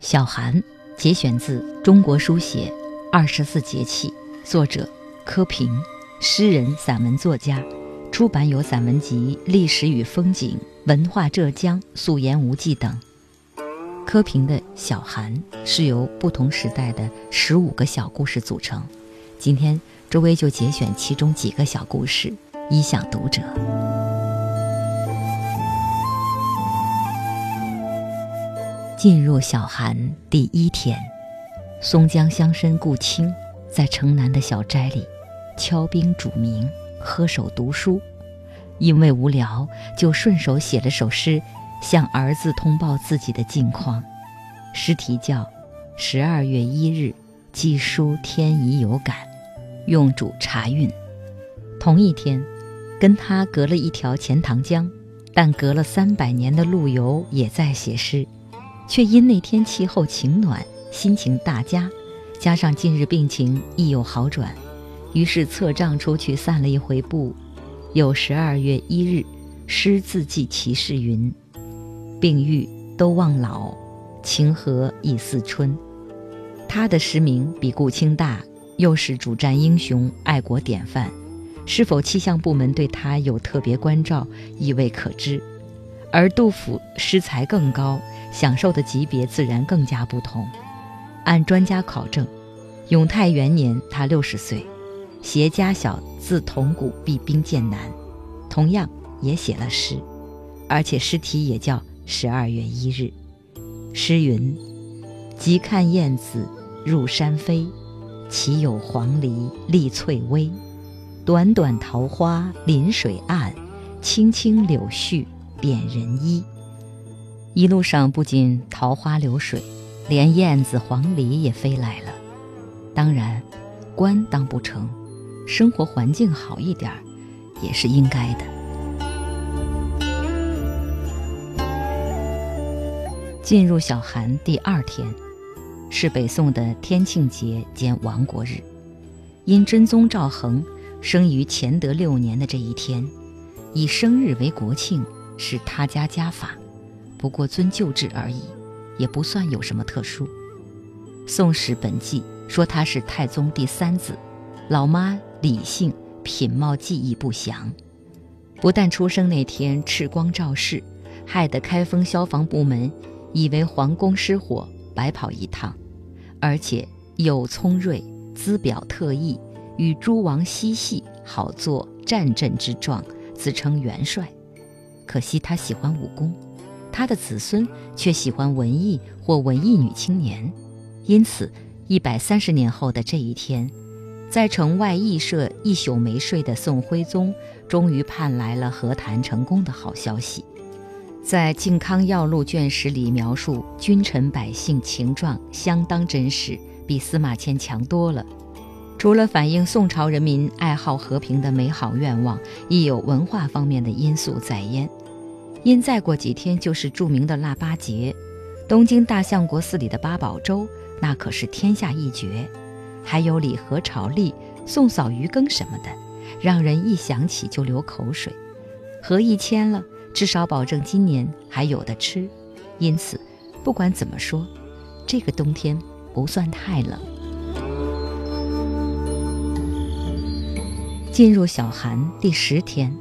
小寒节选自《中国书写二十四节气》，作者柯平，诗人、散文作家，出版有散文集《历史与风景》《文化浙江》《素颜无忌》等。柯平的小寒是由不同时代的十五个小故事组成，今天周薇就节选其中几个小故事，一向读者。进入小寒第一天，松江乡绅顾清在城南的小斋里敲冰煮茗，喝手读书。因为无聊，就顺手写了首诗，向儿子通报自己的近况。诗题叫《十二月一日寄书天已有感》，用主查韵。同一天，跟他隔了一条钱塘江，但隔了三百年的陆游也在写诗。却因那天气候晴暖，心情大佳，加上近日病情亦有好转，于是策杖出去散了一回步。有十二月一日，诗自记其事云：“病愈都忘老，情和已似春。”他的诗名比顾清大，又是主战英雄、爱国典范，是否气象部门对他有特别关照，亦未可知。而杜甫诗才更高。享受的级别自然更加不同。按专家考证，永泰元年他六十岁，携家小自铜鼓避兵剑南，同样也写了诗，而且诗题也叫《十二月一日》。诗云：“即看燕子入山飞，岂有黄鹂立翠微？短短桃花临水岸，青青柳絮点人衣。”一路上不仅桃花流水，连燕子、黄鹂也飞来了。当然，官当不成，生活环境好一点儿也是应该的。进入小寒第二天，是北宋的天庆节兼亡国日。因真宗赵恒生于乾德六年的这一天，以生日为国庆，是他家家法。不过遵旧制而已，也不算有什么特殊。《宋史本纪》说他是太宗第三子，老妈李姓，品貌技艺不详。不但出生那天赤光照世，害得开封消防部门以为皇宫失火，白跑一趟，而且又聪锐，姿表特异，与诸王嬉戏，好作战阵之状，自称元帅。可惜他喜欢武功。他的子孙却喜欢文艺或文艺女青年，因此一百三十年后的这一天，在城外驿舍一宿没睡的宋徽宗，终于盼来了和谈成功的好消息。在《靖康要录》卷十里描述君臣百姓情状，相当真实，比司马迁强多了。除了反映宋朝人民爱好和平的美好愿望，亦有文化方面的因素在焉。因再过几天就是著名的腊八节，东京大相国寺里的八宝粥那可是天下一绝，还有礼盒炒栗、送扫鱼羹什么的，让人一想起就流口水。合一签了，至少保证今年还有的吃。因此，不管怎么说，这个冬天不算太冷。进入小寒第十天。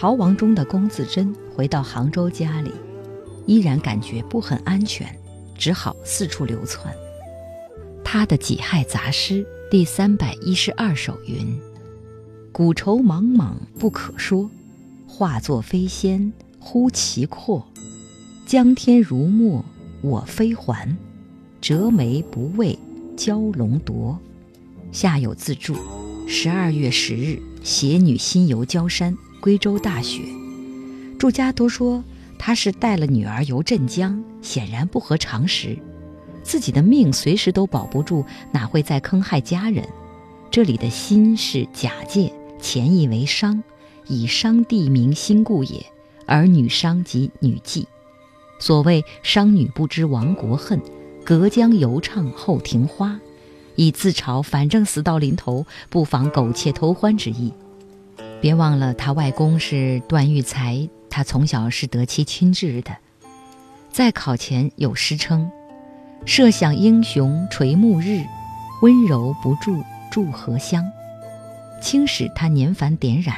逃亡中的龚自珍回到杭州家里，依然感觉不很安全，只好四处流窜。他的《己亥杂诗》第三百一十二首云：“古愁茫茫不可说，化作飞仙忽其阔。江天如墨我飞还，折眉不为蛟龙夺。”下有自注：十二月十日，携女心游焦山。归州大雪，祝家都说他是带了女儿游镇江，显然不合常识。自己的命随时都保不住，哪会再坑害家人？这里的“心”是假借，前意为商，以商地名心故也。而女商即女妓。所谓“商女不知亡国恨，隔江犹唱后庭花”，以自嘲反正死到临头，不妨苟且偷欢之意。别忘了，他外公是段玉裁，他从小是得妻亲制的。在考前有诗称：“设想英雄垂暮日，温柔不住住何香。轻使他年繁点染，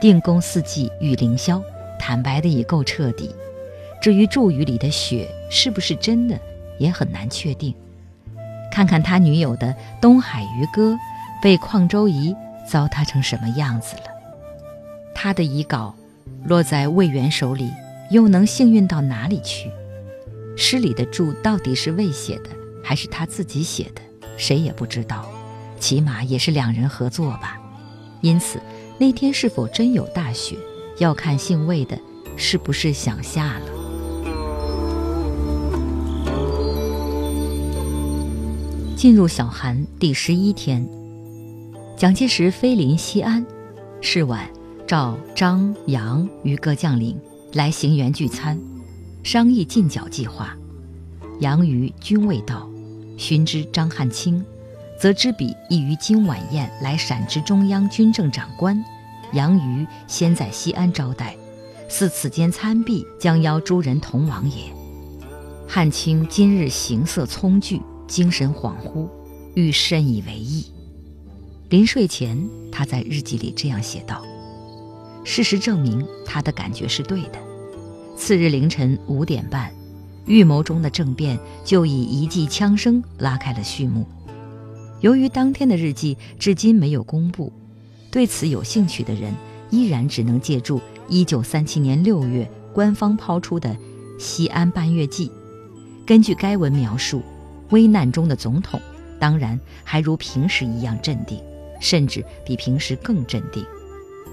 定宫四季雨凌霄，坦白的已够彻底。至于祝语里的雪是不是真的，也很难确定。看看他女友的《东海渔歌》，被邝周仪糟蹋成什么样子了？他的遗稿落在魏源手里，又能幸运到哪里去？诗里的注到底是魏写的，还是他自己写的？谁也不知道。起码也是两人合作吧。因此，那天是否真有大雪，要看姓魏的是不是想下了。进入小寒第十一天，蒋介石飞临西安，是晚召张杨余各将领来行辕聚餐，商议进剿计划。杨余均未到，寻知张汉卿，则知彼亦于今晚宴来陕之中央军政长官。杨余先在西安招待，似此间参毕，将邀诸人同往也。汉卿今日行色匆惧。精神恍惚，欲深以为意。临睡前，他在日记里这样写道：“事实证明，他的感觉是对的。”次日凌晨五点半，预谋中的政变就以一记枪声拉开了序幕。由于当天的日记至今没有公布，对此有兴趣的人依然只能借助1937年6月官方抛出的《西安半月记》。根据该文描述。危难中的总统，当然还如平时一样镇定，甚至比平时更镇定。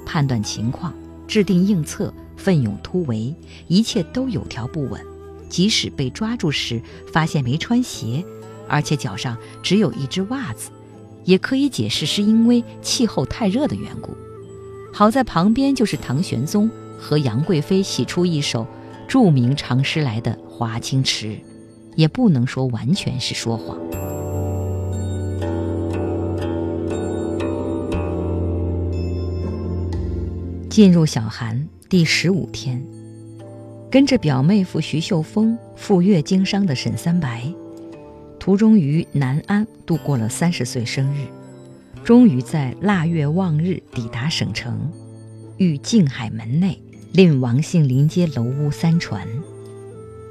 判断情况，制定应策，奋勇突围，一切都有条不紊。即使被抓住时发现没穿鞋，而且脚上只有一只袜子，也可以解释是因为气候太热的缘故。好在旁边就是唐玄宗和杨贵妃洗出一首著名长诗来的华清池。也不能说完全是说谎。进入小寒第十五天，跟着表妹夫徐秀峰赴粤经商的沈三白，途中于南安度过了三十岁生日，终于在腊月望日抵达省城，遇静海门内令王姓临街楼屋三船。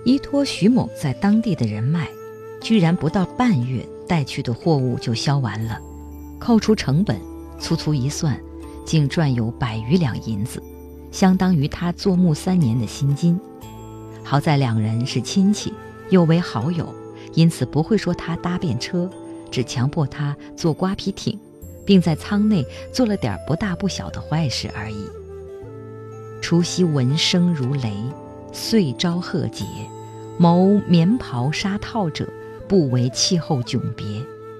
依托徐某在当地的人脉，居然不到半月，带去的货物就销完了，扣除成本，粗粗一算，竟赚有百余两银子，相当于他做木三年的薪金。好在两人是亲戚，又为好友，因此不会说他搭便车，只强迫他坐瓜皮艇，并在舱内做了点不大不小的坏事而已。除夕闻声如雷。岁朝贺节，谋棉袍纱套者，不为气候迥别，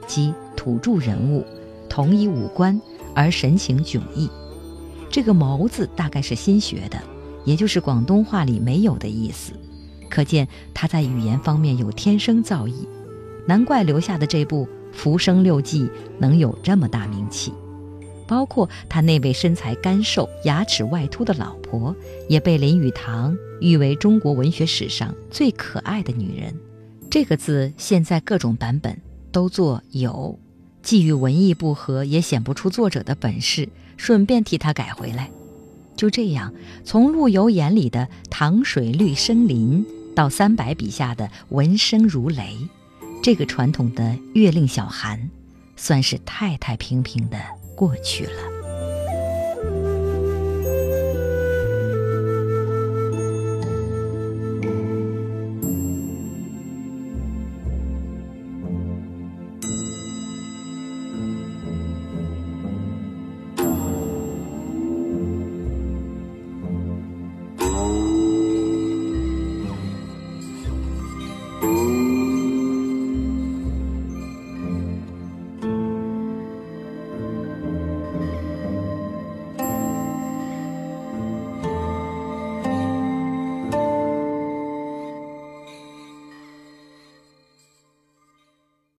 即土著人物，同一五官而神情迥异。这个“谋”字大概是新学的，也就是广东话里没有的意思。可见他在语言方面有天生造诣，难怪留下的这部《浮生六记》能有这么大名气。包括他那位身材干瘦、牙齿外凸的老婆，也被林语堂誉为中国文学史上最可爱的女人。这个字现在各种版本都做有，既与文艺不合，也显不出作者的本事，顺便替他改回来。就这样，从陆游眼里的“塘水绿生林”到三百笔下的“闻声如雷”，这个传统的月令小寒，算是太太平平的。过去了。